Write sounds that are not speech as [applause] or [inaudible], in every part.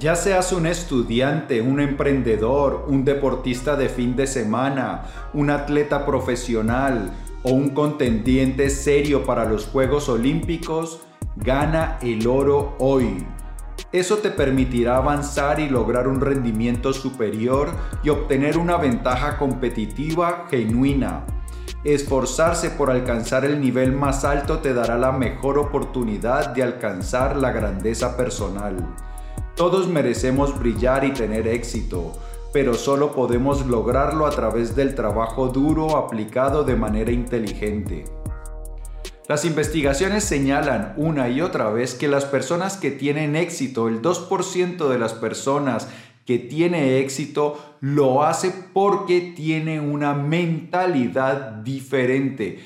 Ya seas un estudiante, un emprendedor, un deportista de fin de semana, un atleta profesional o un contendiente serio para los Juegos Olímpicos, gana el oro hoy. Eso te permitirá avanzar y lograr un rendimiento superior y obtener una ventaja competitiva genuina. Esforzarse por alcanzar el nivel más alto te dará la mejor oportunidad de alcanzar la grandeza personal. Todos merecemos brillar y tener éxito, pero solo podemos lograrlo a través del trabajo duro aplicado de manera inteligente. Las investigaciones señalan una y otra vez que las personas que tienen éxito, el 2% de las personas que tiene éxito, lo hace porque tiene una mentalidad diferente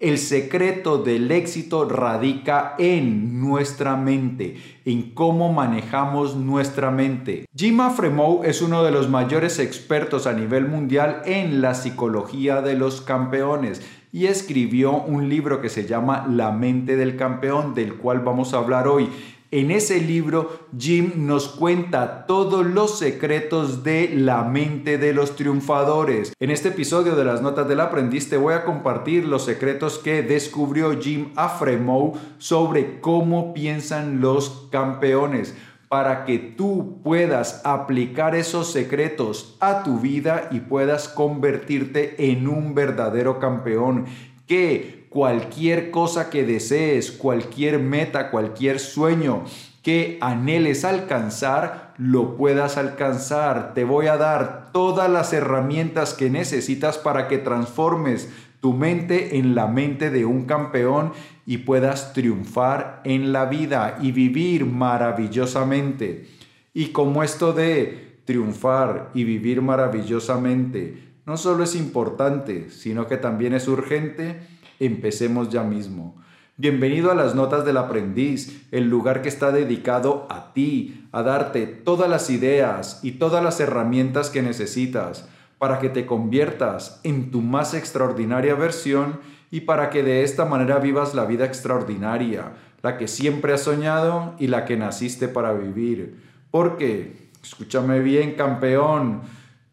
el secreto del éxito radica en nuestra mente, en cómo manejamos nuestra mente. Jim Afremow es uno de los mayores expertos a nivel mundial en la psicología de los campeones y escribió un libro que se llama La mente del campeón, del cual vamos a hablar hoy. En ese libro, Jim nos cuenta todos los secretos de la mente de los triunfadores. En este episodio de las Notas del Aprendiz te voy a compartir los secretos que descubrió Jim Afremow sobre cómo piensan los campeones para que tú puedas aplicar esos secretos a tu vida y puedas convertirte en un verdadero campeón que cualquier cosa que desees, cualquier meta, cualquier sueño que anheles alcanzar, lo puedas alcanzar. Te voy a dar todas las herramientas que necesitas para que transformes tu mente en la mente de un campeón y puedas triunfar en la vida y vivir maravillosamente. Y como esto de triunfar y vivir maravillosamente no solo es importante, sino que también es urgente, Empecemos ya mismo. Bienvenido a las Notas del Aprendiz, el lugar que está dedicado a ti, a darte todas las ideas y todas las herramientas que necesitas para que te conviertas en tu más extraordinaria versión y para que de esta manera vivas la vida extraordinaria, la que siempre has soñado y la que naciste para vivir. Porque, escúchame bien, campeón,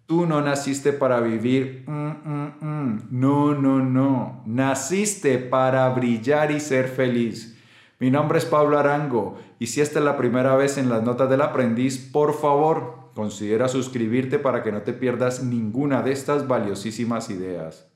Tú no naciste para vivir. Mm, mm, mm. No, no, no. Naciste para brillar y ser feliz. Mi nombre es Pablo Arango y si esta es la primera vez en las notas del aprendiz, por favor, considera suscribirte para que no te pierdas ninguna de estas valiosísimas ideas.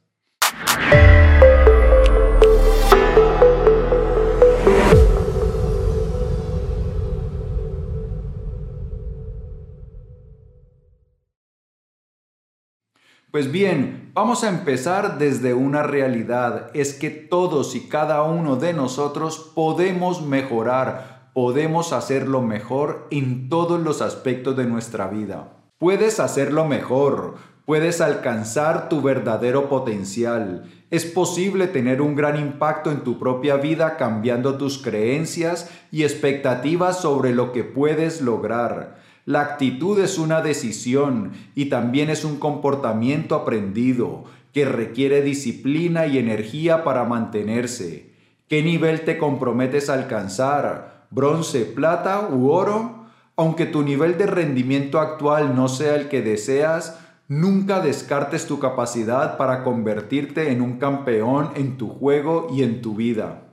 Pues bien, vamos a empezar desde una realidad, es que todos y cada uno de nosotros podemos mejorar, podemos hacerlo mejor en todos los aspectos de nuestra vida. Puedes hacerlo mejor, puedes alcanzar tu verdadero potencial. Es posible tener un gran impacto en tu propia vida cambiando tus creencias y expectativas sobre lo que puedes lograr. La actitud es una decisión y también es un comportamiento aprendido que requiere disciplina y energía para mantenerse. ¿Qué nivel te comprometes a alcanzar? ¿Bronce, plata u oro? Aunque tu nivel de rendimiento actual no sea el que deseas, nunca descartes tu capacidad para convertirte en un campeón en tu juego y en tu vida.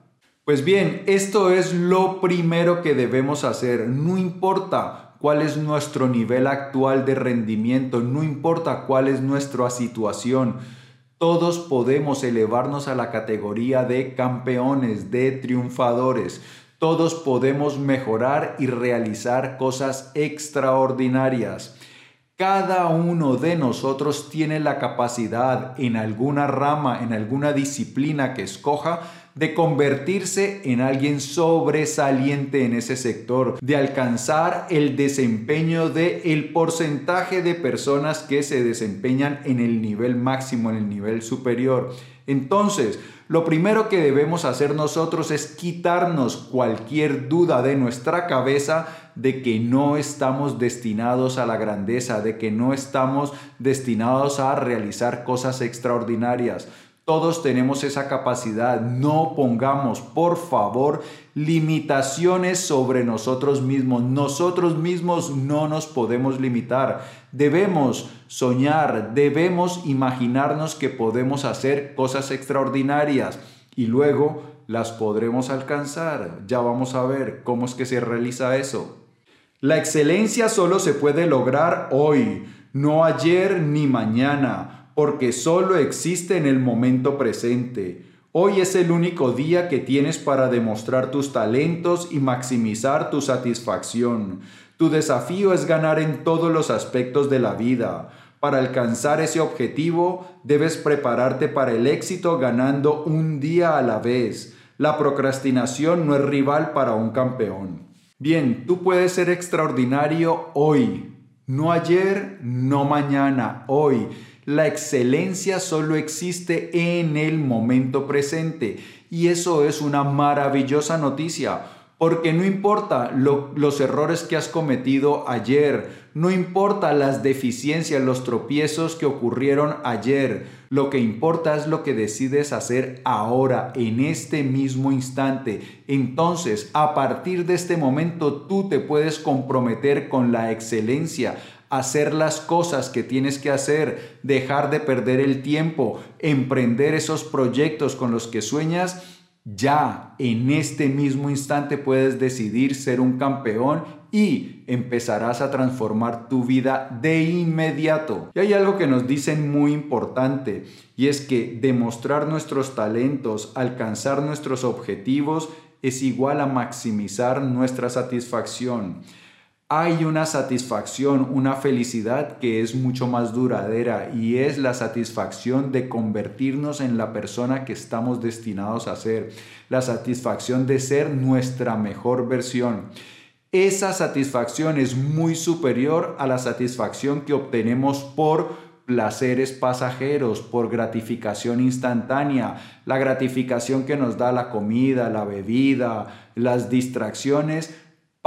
Pues bien, esto es lo primero que debemos hacer. No importa cuál es nuestro nivel actual de rendimiento, no importa cuál es nuestra situación. Todos podemos elevarnos a la categoría de campeones, de triunfadores. Todos podemos mejorar y realizar cosas extraordinarias. Cada uno de nosotros tiene la capacidad en alguna rama, en alguna disciplina que escoja, de convertirse en alguien sobresaliente en ese sector, de alcanzar el desempeño de el porcentaje de personas que se desempeñan en el nivel máximo, en el nivel superior. Entonces, lo primero que debemos hacer nosotros es quitarnos cualquier duda de nuestra cabeza de que no estamos destinados a la grandeza, de que no estamos destinados a realizar cosas extraordinarias. Todos tenemos esa capacidad. No pongamos, por favor, limitaciones sobre nosotros mismos. Nosotros mismos no nos podemos limitar. Debemos soñar, debemos imaginarnos que podemos hacer cosas extraordinarias y luego las podremos alcanzar. Ya vamos a ver cómo es que se realiza eso. La excelencia solo se puede lograr hoy, no ayer ni mañana porque solo existe en el momento presente. Hoy es el único día que tienes para demostrar tus talentos y maximizar tu satisfacción. Tu desafío es ganar en todos los aspectos de la vida. Para alcanzar ese objetivo, debes prepararte para el éxito ganando un día a la vez. La procrastinación no es rival para un campeón. Bien, tú puedes ser extraordinario hoy, no ayer, no mañana, hoy. La excelencia solo existe en el momento presente y eso es una maravillosa noticia porque no importa los errores que has cometido ayer, no importa las deficiencias, los tropiezos que ocurrieron ayer, lo que importa es lo que decides hacer ahora, en este mismo instante. Entonces, a partir de este momento, tú te puedes comprometer con la excelencia hacer las cosas que tienes que hacer, dejar de perder el tiempo, emprender esos proyectos con los que sueñas, ya en este mismo instante puedes decidir ser un campeón y empezarás a transformar tu vida de inmediato. Y hay algo que nos dicen muy importante y es que demostrar nuestros talentos, alcanzar nuestros objetivos es igual a maximizar nuestra satisfacción hay una satisfacción, una felicidad que es mucho más duradera y es la satisfacción de convertirnos en la persona que estamos destinados a ser, la satisfacción de ser nuestra mejor versión. Esa satisfacción es muy superior a la satisfacción que obtenemos por placeres pasajeros, por gratificación instantánea, la gratificación que nos da la comida, la bebida, las distracciones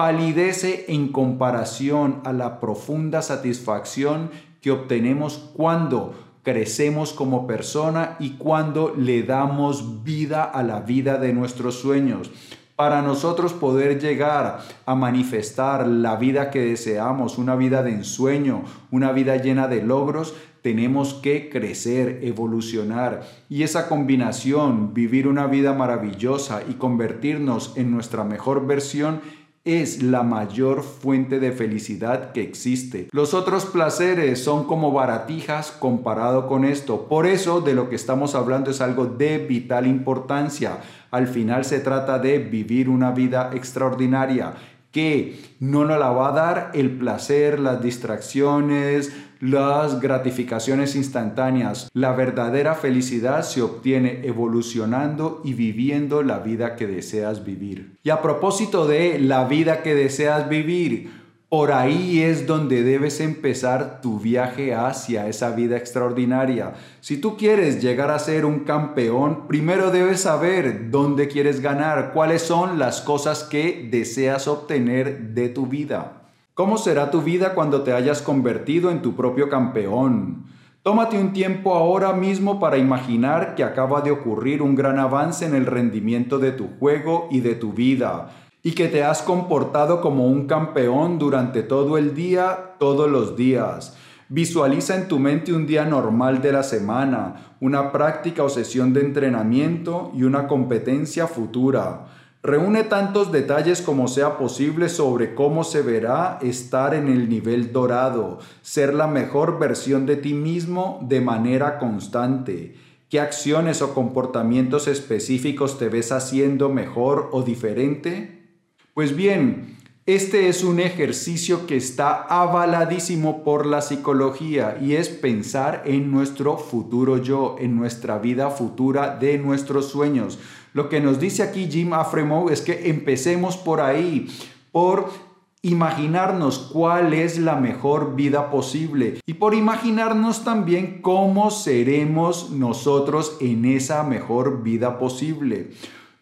palidece en comparación a la profunda satisfacción que obtenemos cuando crecemos como persona y cuando le damos vida a la vida de nuestros sueños. Para nosotros poder llegar a manifestar la vida que deseamos, una vida de ensueño, una vida llena de logros, tenemos que crecer, evolucionar. Y esa combinación, vivir una vida maravillosa y convertirnos en nuestra mejor versión, es la mayor fuente de felicidad que existe. Los otros placeres son como baratijas comparado con esto. Por eso de lo que estamos hablando es algo de vital importancia. Al final se trata de vivir una vida extraordinaria que no nos la va a dar el placer, las distracciones, las gratificaciones instantáneas. La verdadera felicidad se obtiene evolucionando y viviendo la vida que deseas vivir. Y a propósito de la vida que deseas vivir, por ahí es donde debes empezar tu viaje hacia esa vida extraordinaria. Si tú quieres llegar a ser un campeón, primero debes saber dónde quieres ganar, cuáles son las cosas que deseas obtener de tu vida. ¿Cómo será tu vida cuando te hayas convertido en tu propio campeón? Tómate un tiempo ahora mismo para imaginar que acaba de ocurrir un gran avance en el rendimiento de tu juego y de tu vida, y que te has comportado como un campeón durante todo el día, todos los días. Visualiza en tu mente un día normal de la semana, una práctica o sesión de entrenamiento y una competencia futura. Reúne tantos detalles como sea posible sobre cómo se verá estar en el nivel dorado, ser la mejor versión de ti mismo de manera constante. ¿Qué acciones o comportamientos específicos te ves haciendo mejor o diferente? Pues bien, este es un ejercicio que está avaladísimo por la psicología y es pensar en nuestro futuro yo, en nuestra vida futura de nuestros sueños. Lo que nos dice aquí Jim Afremow es que empecemos por ahí, por imaginarnos cuál es la mejor vida posible y por imaginarnos también cómo seremos nosotros en esa mejor vida posible.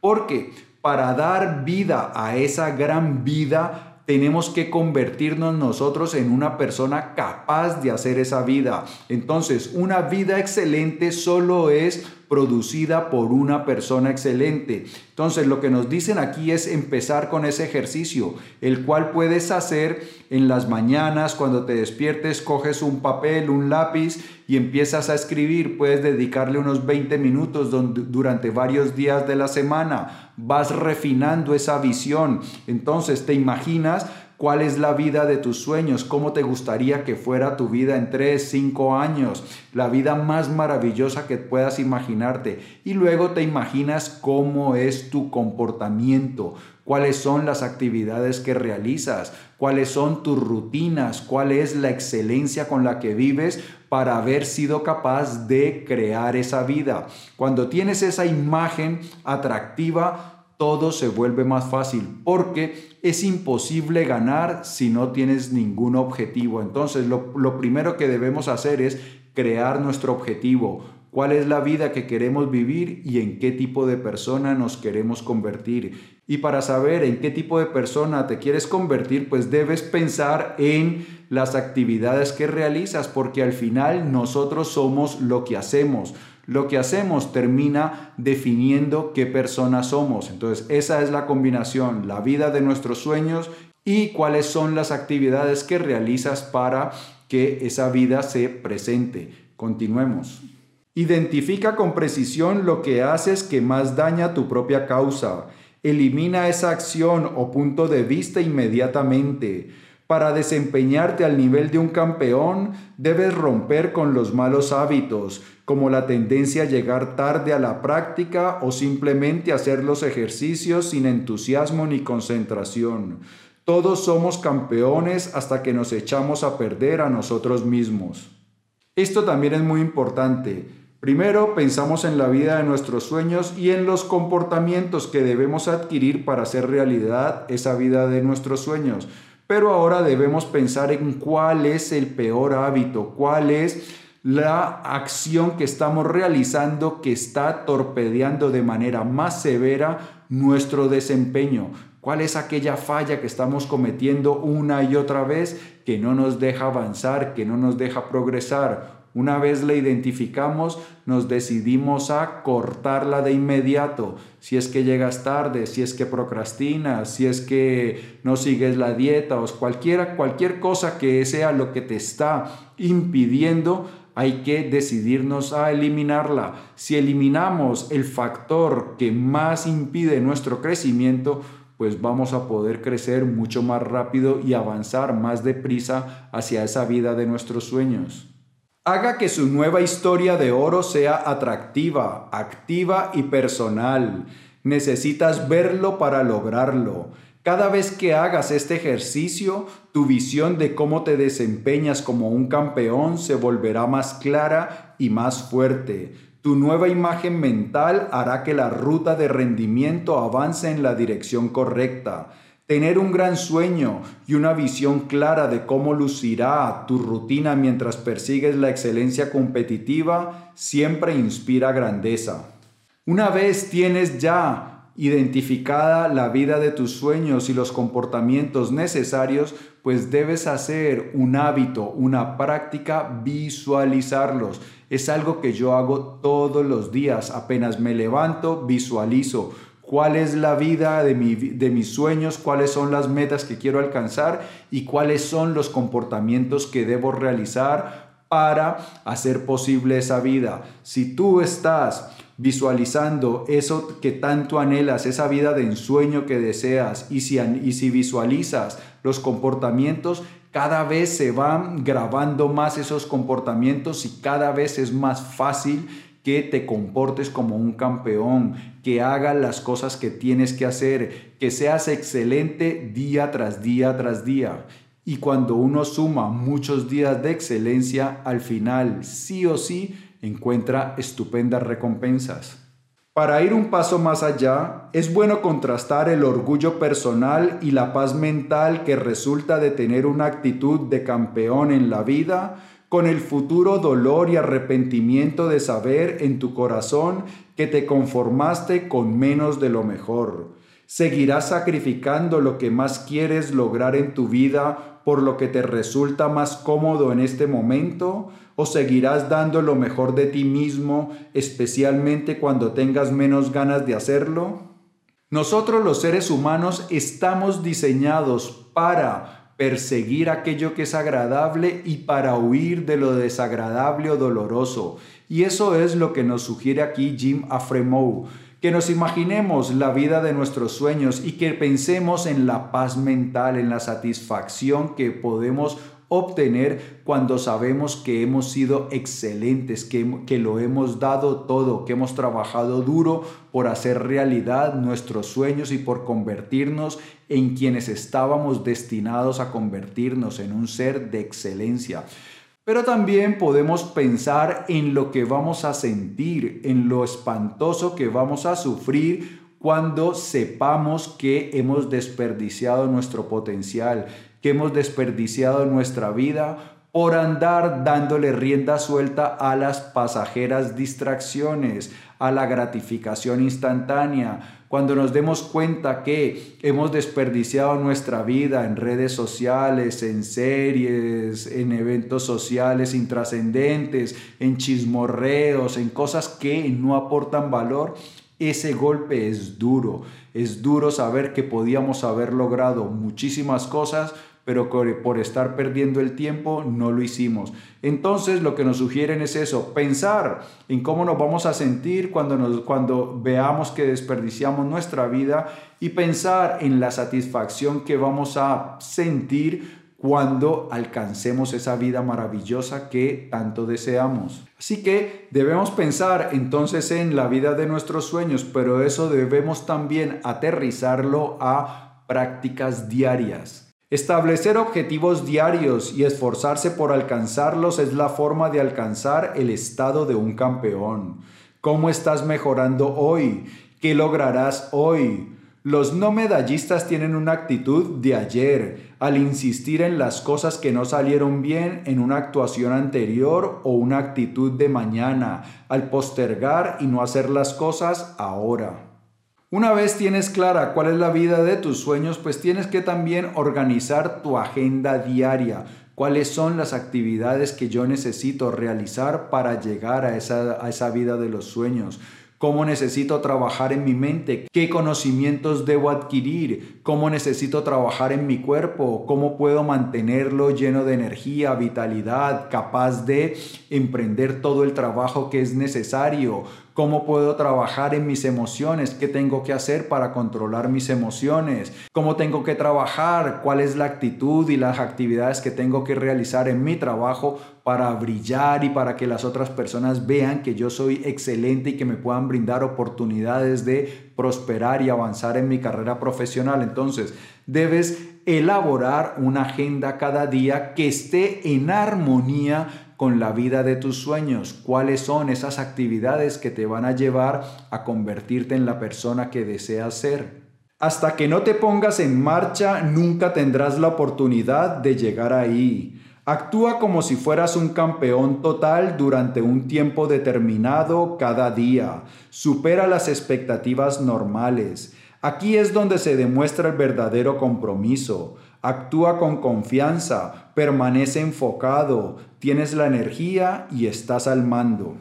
Porque para dar vida a esa gran vida, tenemos que convertirnos nosotros en una persona capaz de hacer esa vida. Entonces, una vida excelente solo es producida por una persona excelente. Entonces lo que nos dicen aquí es empezar con ese ejercicio, el cual puedes hacer en las mañanas cuando te despiertes, coges un papel, un lápiz y empiezas a escribir. Puedes dedicarle unos 20 minutos durante varios días de la semana. Vas refinando esa visión. Entonces te imaginas ¿Cuál es la vida de tus sueños? ¿Cómo te gustaría que fuera tu vida en 3, 5 años? La vida más maravillosa que puedas imaginarte. Y luego te imaginas cómo es tu comportamiento, cuáles son las actividades que realizas, cuáles son tus rutinas, cuál es la excelencia con la que vives para haber sido capaz de crear esa vida. Cuando tienes esa imagen atractiva, todo se vuelve más fácil porque es imposible ganar si no tienes ningún objetivo. Entonces lo, primero que debemos hacer es crear nuestro objetivo, cuál es la vida que queremos vivir y en qué tipo de persona nos queremos convertir. Y para saber en qué tipo de persona te quieres convertir, pues debes pensar en las actividades que realizas, porque al final nosotros somos lo que hacemos lo que hacemos termina definiendo qué persona somos. Entonces, esa es la combinación, la vida de nuestros sueños y cuáles son las actividades que realizas para que esa vida se presente. Continuemos. Identifica con precisión lo que haces que más daña tu propia causa. Elimina esa acción o punto de vista inmediatamente. Para desempeñarte al nivel de un campeón, debes romper con los malos hábitos, como la tendencia a llegar tarde a la práctica o simplemente hacer los ejercicios sin entusiasmo ni concentración. Todos somos campeones hasta que nos echamos a perder a nosotros mismos. Esto también es muy importante. Primero pensamos en la vida de nuestros sueños y en los comportamientos que debemos adquirir para hacer realidad esa vida de nuestros sueños. Pero ahora debemos pensar en cuál es el peor hábito, cuál es la acción que estamos realizando que está torpedeando de manera más severa nuestro desempeño. ¿Cuál es aquella falla que estamos cometiendo una y otra vez que no nos deja avanzar, que no nos deja progresar? Una vez la identificamos, nos decidimos a cortarla de inmediato. Si es que llegas tarde, si es que procrastinas, si es que no sigues la dieta o cualquiera, cualquier cosa que sea lo que te está impidiendo, hay que decidirnos a eliminarla. Si eliminamos el factor que más impide nuestro crecimiento, pues vamos a poder crecer mucho más rápido y avanzar más deprisa hacia esa vida de nuestros sueños. Haga que su nueva historia de oro sea atractiva, activa y personal. Necesitas verlo para lograrlo. Cada vez que hagas este ejercicio, tu visión de cómo te desempeñas como un campeón se volverá más clara y más fuerte. Tu nueva imagen mental hará que la ruta de rendimiento avance en la dirección correcta. Tener un gran sueño y una visión clara de cómo lucirá tu rutina mientras persigues la excelencia competitiva siempre inspira grandeza. Una vez tienes ya identificada la vida de tus sueños y los comportamientos necesarios, pues debes hacer un hábito, una práctica, visualizarlos. Es algo que yo hago todos los días. Apenas me levanto, visualizo cuál es la vida de, de, mis sueños, cuáles son las metas que quiero alcanzar y cuáles son los comportamientos que debo realizar para hacer posible esa vida. Si tú estás visualizando eso que tanto anhelas, esa vida de ensueño que deseas, y si, y si visualizas los comportamientos, cada vez se van grabando más esos comportamientos y cada vez es más fácil que te comportes como un campeón, que hagas las cosas que tienes que hacer, que seas excelente día tras día tras día. Y cuando uno suma muchos días de excelencia, al final sí o sí encuentra estupendas recompensas. Para ir un paso más allá, es bueno contrastar el orgullo personal y la paz mental que resulta de tener una actitud de campeón en la vida con el futuro dolor y arrepentimiento de saber en tu corazón que te conformaste con menos de lo mejor. Seguirás sacrificando lo que más quieres lograr en tu vida por lo que te resulta más cómodo en este momento ¿O seguirás dando lo mejor de ti mismo, especialmente cuando tengas menos ganas de hacerlo? Nosotros los seres humanos estamos diseñados para perseguir aquello que es agradable y para huir de lo desagradable o doloroso. Y eso es lo que nos sugiere aquí Jim Afremou que nos imaginemos la vida de nuestros sueños y que pensemos en la paz mental, en la satisfacción que podemos obtener cuando sabemos que hemos sido excelentes, que, que, lo hemos dado todo, que hemos trabajado duro por hacer realidad nuestros sueños y por convertirnos en quienes estábamos destinados a convertirnos en un ser de excelencia. Pero también podemos pensar en lo que vamos a sentir, en lo espantoso que vamos a sufrir cuando sepamos que hemos desperdiciado nuestro potencial, que hemos desperdiciado nuestra vida por andar dándole rienda suelta a las pasajeras distracciones, a la gratificación instantánea, cuando nos demos cuenta que hemos desperdiciado nuestra vida en redes sociales, en series, en eventos sociales intrascendentes, en chismorreos, en cosas que no aportan valor, ese golpe es duro. Es duro saber que podíamos haber logrado muchísimas cosas pero por estar perdiendo el tiempo no lo hicimos. Entonces lo que nos sugieren es eso, pensar en cómo nos vamos a sentir cuando, nos, cuando veamos que desperdiciamos nuestra vida y pensar en la satisfacción que vamos a sentir cuando alcancemos esa vida maravillosa que tanto deseamos. Así que debemos pensar entonces en la vida de nuestros sueños, pero eso debemos también aterrizarlo a prácticas diarias. Establecer objetivos diarios y esforzarse por alcanzarlos es la forma de alcanzar el estado de un campeón. ¿Cómo estás mejorando hoy? ¿Qué lograrás hoy? Los no medallistas tienen una actitud de ayer, al insistir en las cosas que no salieron bien en una actuación anterior o una actitud de mañana, al postergar y no hacer las cosas ahora. Una vez tienes clara cuál es la vida de tus sueños, pues tienes que también organizar tu agenda diaria. ¿Cuáles son las actividades que yo necesito realizar para llegar a esa, a esa vida de los sueños? cómo necesito trabajar en mi mente, qué conocimientos debo adquirir, cómo necesito trabajar en mi cuerpo, cómo puedo mantenerlo lleno de energía, vitalidad, capaz de emprender todo el trabajo que es necesario, cómo puedo trabajar en mis emociones, qué tengo que hacer para controlar mis emociones, cómo tengo que trabajar, cuál es la actitud y las actividades que tengo que realizar en mi trabajo para brillar y para que las otras personas vean que yo soy excelente y que me puedan brindar oportunidades de prosperar y avanzar en mi carrera profesional. Entonces, debes elaborar una agenda cada día que esté en armonía con la vida de tus sueños, cuáles son esas actividades que te van a llevar a convertirte en la persona que deseas ser. Hasta que no te pongas en marcha, nunca tendrás la oportunidad de llegar ahí. Actúa como si fueras un campeón total durante un tiempo determinado cada día. Supera las expectativas normales. Aquí es donde se demuestra el verdadero compromiso. Actúa con confianza, permanece enfocado, tienes la energía y estás al mando.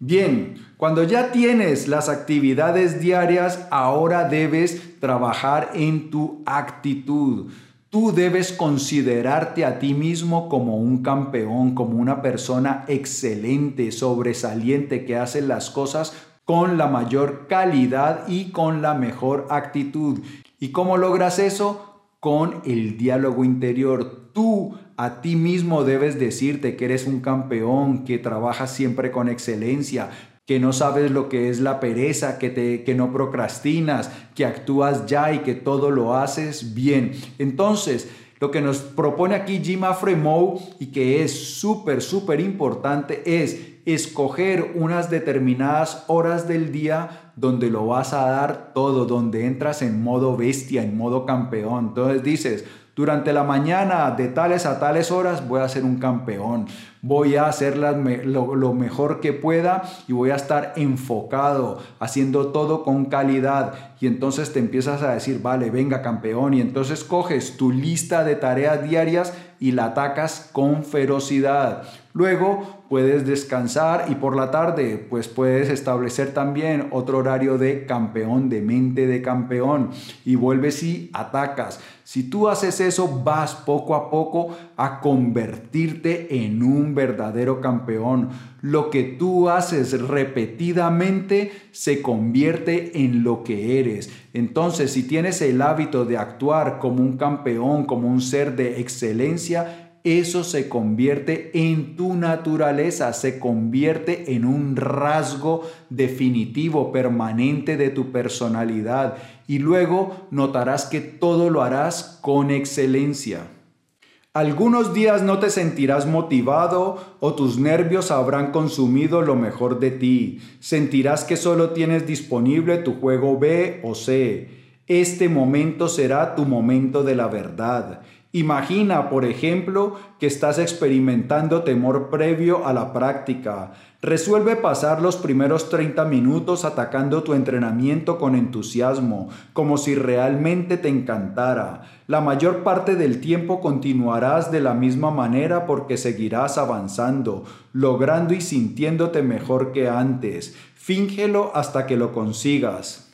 Bien, cuando ya tienes las actividades diarias, ahora debes trabajar en tu actitud. Tú debes considerarte a ti mismo como un campeón, como una persona excelente, sobresaliente, que hace las cosas con la mayor calidad y con la mejor actitud. ¿Y cómo logras eso? con el diálogo interior. Tú a ti mismo debes decirte que eres un campeón, que trabajas siempre con excelencia, que no sabes lo que es la pereza, que, te, que no procrastinas, que actúas ya y que todo lo haces bien. Entonces, lo que nos propone aquí Jim Afremou y que es súper, súper importante es escoger unas determinadas horas del día donde lo vas a dar todo, donde entras en modo bestia, en modo campeón. Entonces dices, durante la mañana de tales a tales horas voy a ser un campeón, voy a hacer lo, lo, mejor que pueda y voy a estar enfocado, haciendo todo con calidad. Y entonces te empiezas a decir, vale, venga campeón. Y entonces coges tu lista de tareas diarias y la atacas con ferocidad. Luego puedes descansar y por la tarde pues puedes establecer también otro horario de campeón, de mente de campeón y vuelves y atacas. Si tú haces eso, vas poco a poco a convertirte en un verdadero campeón. Lo que tú haces repetidamente se convierte en lo que eres. Entonces, si tienes el hábito de actuar como un campeón, como un ser de excelencia, eso se convierte en tu naturaleza, se convierte en un rasgo definitivo, permanente de tu personalidad. Y luego notarás que todo lo harás con excelencia. Algunos días no te sentirás motivado o tus nervios habrán consumido lo mejor de ti. Sentirás que solo tienes disponible tu juego B o C. Este momento será tu momento de la verdad. Imagina, por ejemplo, que estás experimentando temor previo a la práctica. Resuelve pasar los primeros 30 minutos atacando tu entrenamiento con entusiasmo, como si realmente te encantara. La mayor parte del tiempo continuarás de la misma manera porque seguirás avanzando, logrando y sintiéndote mejor que antes. Fíngelo hasta que lo consigas.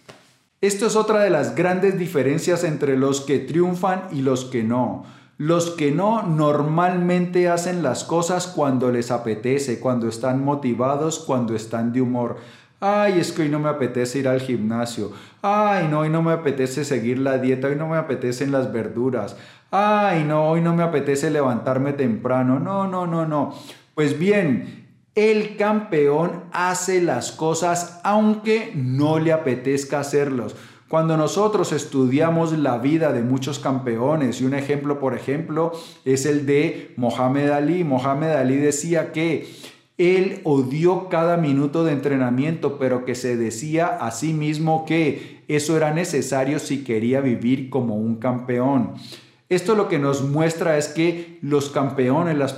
Esto es otra de las grandes diferencias entre los que triunfan y los que no. Los que no normalmente hacen las cosas cuando les apetece, cuando están motivados, cuando están de humor. Ay, es que hoy no me apetece ir al gimnasio. Ay, no, hoy no me apetece seguir la dieta, hoy no me apetecen las verduras. Ay, no, hoy no me apetece levantarme temprano. No, no, no, no. Pues bien, el campeón hace las cosas aunque no le apetezca hacerlos. Cuando nosotros estudiamos la vida de muchos campeones, y un ejemplo, por ejemplo, es el de Mohamed Ali. Mohamed Ali decía que él odió cada minuto de entrenamiento, pero que se decía a sí mismo que eso era necesario si quería vivir como un campeón. Esto lo que nos muestra es que los campeones, las,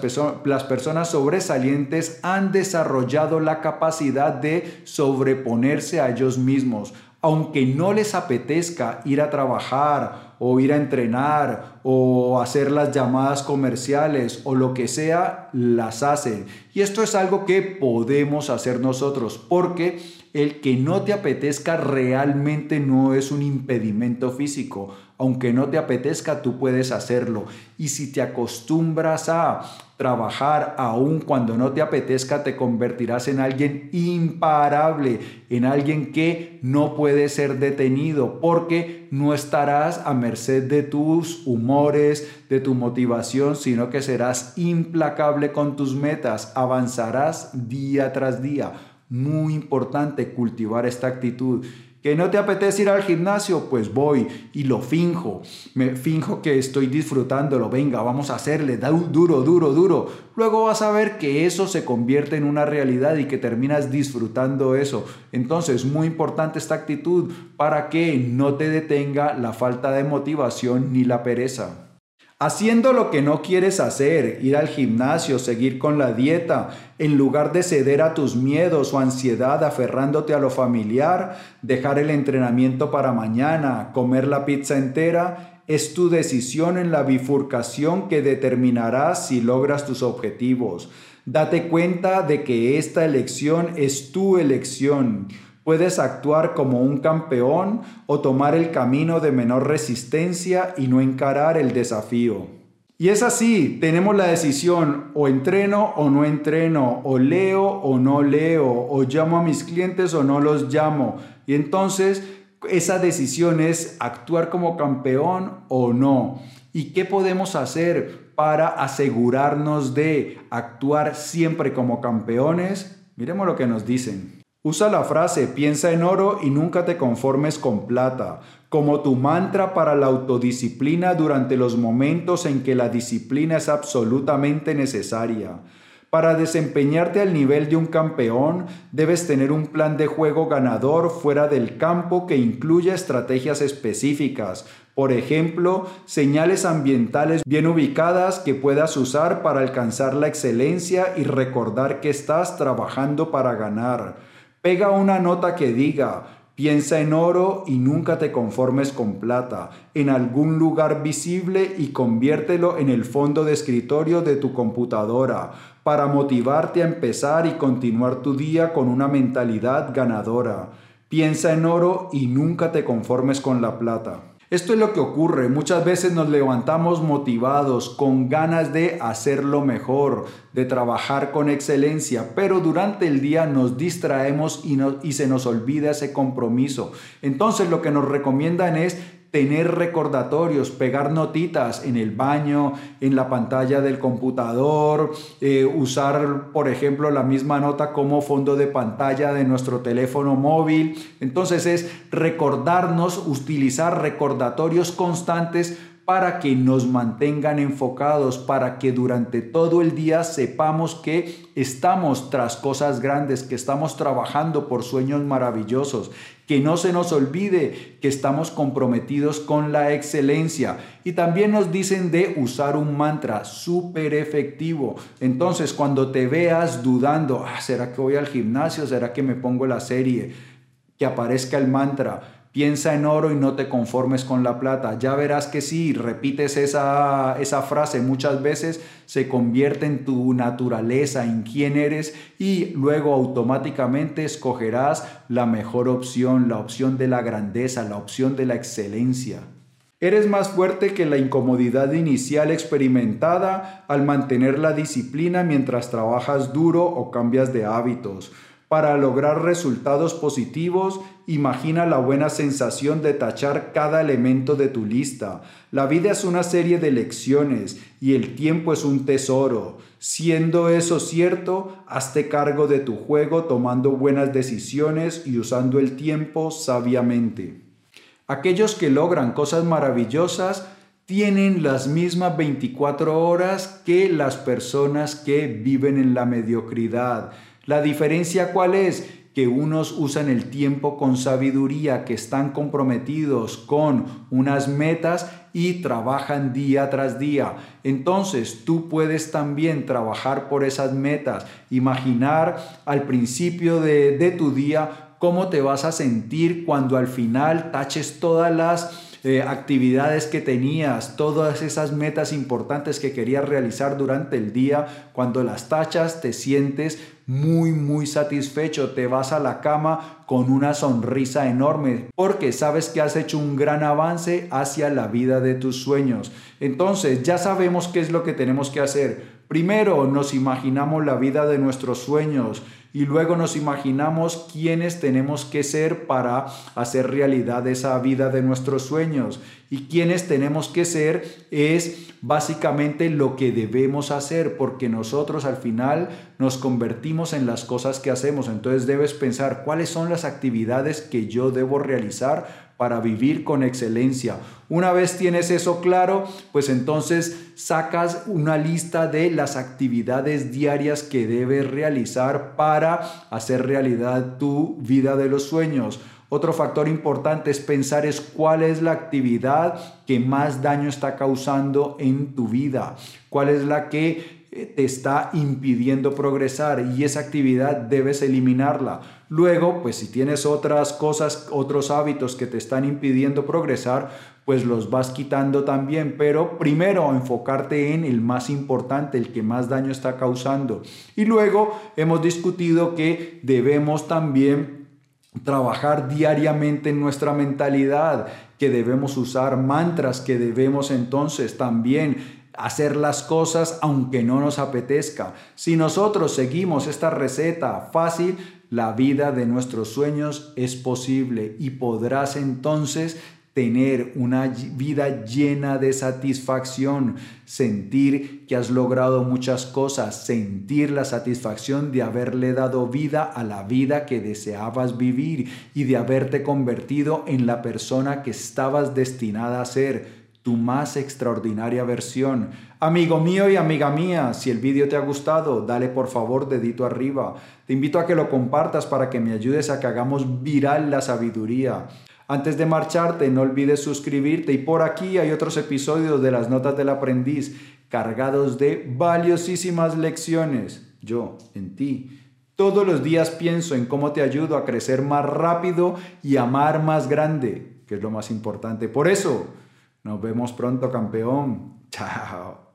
personas sobresalientes han desarrollado la capacidad de sobreponerse a ellos mismos. Aunque no les apetezca ir a trabajar o ir a entrenar o hacer las llamadas comerciales o lo que sea, las hacen. Y esto es algo que podemos hacer nosotros porque el que no te apetezca realmente no es un impedimento físico. Aunque no te apetezca, tú puedes hacerlo. Y si te acostumbras a trabajar aún cuando no te apetezca, te convertirás en alguien imparable, en alguien que no puede ser detenido, porque no estarás a merced de tus humores, de tu motivación, sino que serás implacable con tus metas, avanzarás día tras día muy importante cultivar esta actitud. ¿Que no te apetece ir al gimnasio? Pues voy y lo finjo. Me finjo que estoy disfrutándolo. Venga, vamos a hacerle. Da duro, duro, duro. Luego vas a ver que eso se convierte en una realidad y que terminas disfrutando eso. Entonces, muy importante esta actitud para que no te detenga la falta de motivación ni la pereza. Haciendo lo que no quieres hacer, ir al gimnasio, seguir con la dieta, en lugar de ceder a tus miedos o ansiedad aferrándote a lo familiar, dejar el entrenamiento para mañana, comer la pizza entera, es tu decisión en la bifurcación que determinará si logras tus objetivos. Date cuenta de que esta elección es tu elección. Puedes actuar como un campeón o tomar el camino de menor resistencia y no encarar el desafío. Y es así, tenemos la decisión o entreno o no entreno, o leo o no leo, o llamo a mis clientes o no los llamo. Y entonces esa decisión es actuar como campeón o no. ¿Y qué podemos hacer para asegurarnos de actuar siempre como campeones? Miremos lo que nos dicen. Usa la frase piensa en oro y nunca te conformes con plata, como tu mantra para la autodisciplina durante los momentos en que la disciplina es absolutamente necesaria. Para desempeñarte al nivel de un campeón, debes tener un plan de juego ganador fuera del campo que incluya estrategias específicas, por ejemplo, señales ambientales bien ubicadas que puedas usar para alcanzar la excelencia y recordar que estás trabajando para ganar. Pega una nota que diga, Piensa en oro y nunca te conformes con plata, en algún lugar visible y conviértelo en el fondo de escritorio de tu computadora, para motivarte a empezar y continuar tu día con una mentalidad ganadora. Piensa en oro y nunca te conformes con la plata. Esto es lo que ocurre. Muchas veces nos levantamos motivados, con ganas de hacerlo mejor, de trabajar con excelencia, pero durante el día nos distraemos y, y se nos olvida ese compromiso. Entonces lo que nos recomiendan es tener recordatorios, pegar notitas en el baño, en la pantalla del computador, eh, usar, por ejemplo, la misma nota como fondo de pantalla de nuestro teléfono móvil. Entonces es recordarnos, utilizar recordatorios constantes para que nos mantengan enfocados, para que durante todo el día sepamos que estamos tras cosas grandes, que estamos trabajando por sueños maravillosos, que no se nos olvide que estamos comprometidos con la excelencia. Y también nos dicen de usar un mantra súper efectivo. Entonces, cuando te veas dudando, ah, ¿será que voy al gimnasio? ¿Será que me pongo la serie? Que aparezca el mantra Piensa en oro y no te conformes con la plata. Ya verás que si repites esa, esa frase muchas veces, se convierte en tu naturaleza, en quién eres y luego automáticamente escogerás la mejor opción, la opción de la grandeza, la opción de la excelencia. Eres más fuerte que la incomodidad inicial experimentada al mantener la disciplina mientras trabajas duro o cambias de hábitos. Para lograr resultados positivos, imagina la buena sensación de tachar cada elemento de tu lista. La vida es una serie de lecciones y el tiempo es un tesoro. Siendo eso cierto, hazte cargo de tu juego tomando buenas decisiones y usando el tiempo sabiamente. Aquellos que logran cosas maravillosas tienen las mismas 24 horas que las personas que viven en la mediocridad. La diferencia cuál es? Que unos usan el tiempo con sabiduría, que están comprometidos con unas metas y trabajan día tras día. Entonces tú puedes también trabajar por esas metas, imaginar al principio de, de tu día cómo te vas a sentir cuando al final taches todas las actividades que tenías, todas esas metas importantes que querías realizar durante el día, cuando las tachas te sientes muy, muy satisfecho, te vas a la cama con una sonrisa enorme, porque sabes que has hecho un gran avance hacia la vida de tus sueños. Entonces, ya sabemos qué es lo que tenemos que hacer. Primero nos imaginamos la vida de nuestros sueños y luego nos imaginamos quiénes tenemos que ser para hacer realidad esa vida de nuestros sueños. Y quiénes tenemos que ser es básicamente lo que debemos hacer, porque nosotros al final nos convertimos en las cosas que hacemos. Entonces debes pensar cuáles son las actividades que yo debo realizar para vivir con excelencia. Una vez tienes eso claro, pues entonces sacas una lista de las actividades diarias que debes realizar para hacer realidad tu vida de los sueños. Otro factor importante es pensar es cuál es la actividad que más daño está causando en tu vida, cuál es la que eh, te está impidiendo progresar y esa actividad debes eliminarla. Luego, pues si tienes otras cosas, otros hábitos que te están impidiendo progresar, pues los vas quitando también, pero primero enfocarte en el más importante, el que más daño está causando. Y luego hemos discutido que debemos también trabajar diariamente en nuestra mentalidad, que debemos usar mantras, que debemos entonces también hacer las cosas aunque no nos apetezca. Si nosotros seguimos esta receta fácil, la vida de nuestros sueños es posible y podrás entonces tener una vida llena de satisfacción, sentir que has logrado muchas cosas, sentir la satisfacción de haberle dado vida a la vida que deseabas vivir y de haberte convertido en la persona que estabas destinada a ser tu más extraordinaria versión. Amigo mío y amiga mía, si el vídeo te ha gustado, dale por favor dedito arriba. Te invito a que lo compartas para que me ayudes a que hagamos viral la sabiduría. Antes de marcharte, no olvides suscribirte y por aquí hay otros episodios de las Notas del Aprendiz cargados de valiosísimas lecciones. Yo en ti Todos los días pienso en cómo te ayudo a crecer más rápido y amar más grande, que es lo más importante. Por eso, nos vemos pronto, campeón. [laughs] Chao.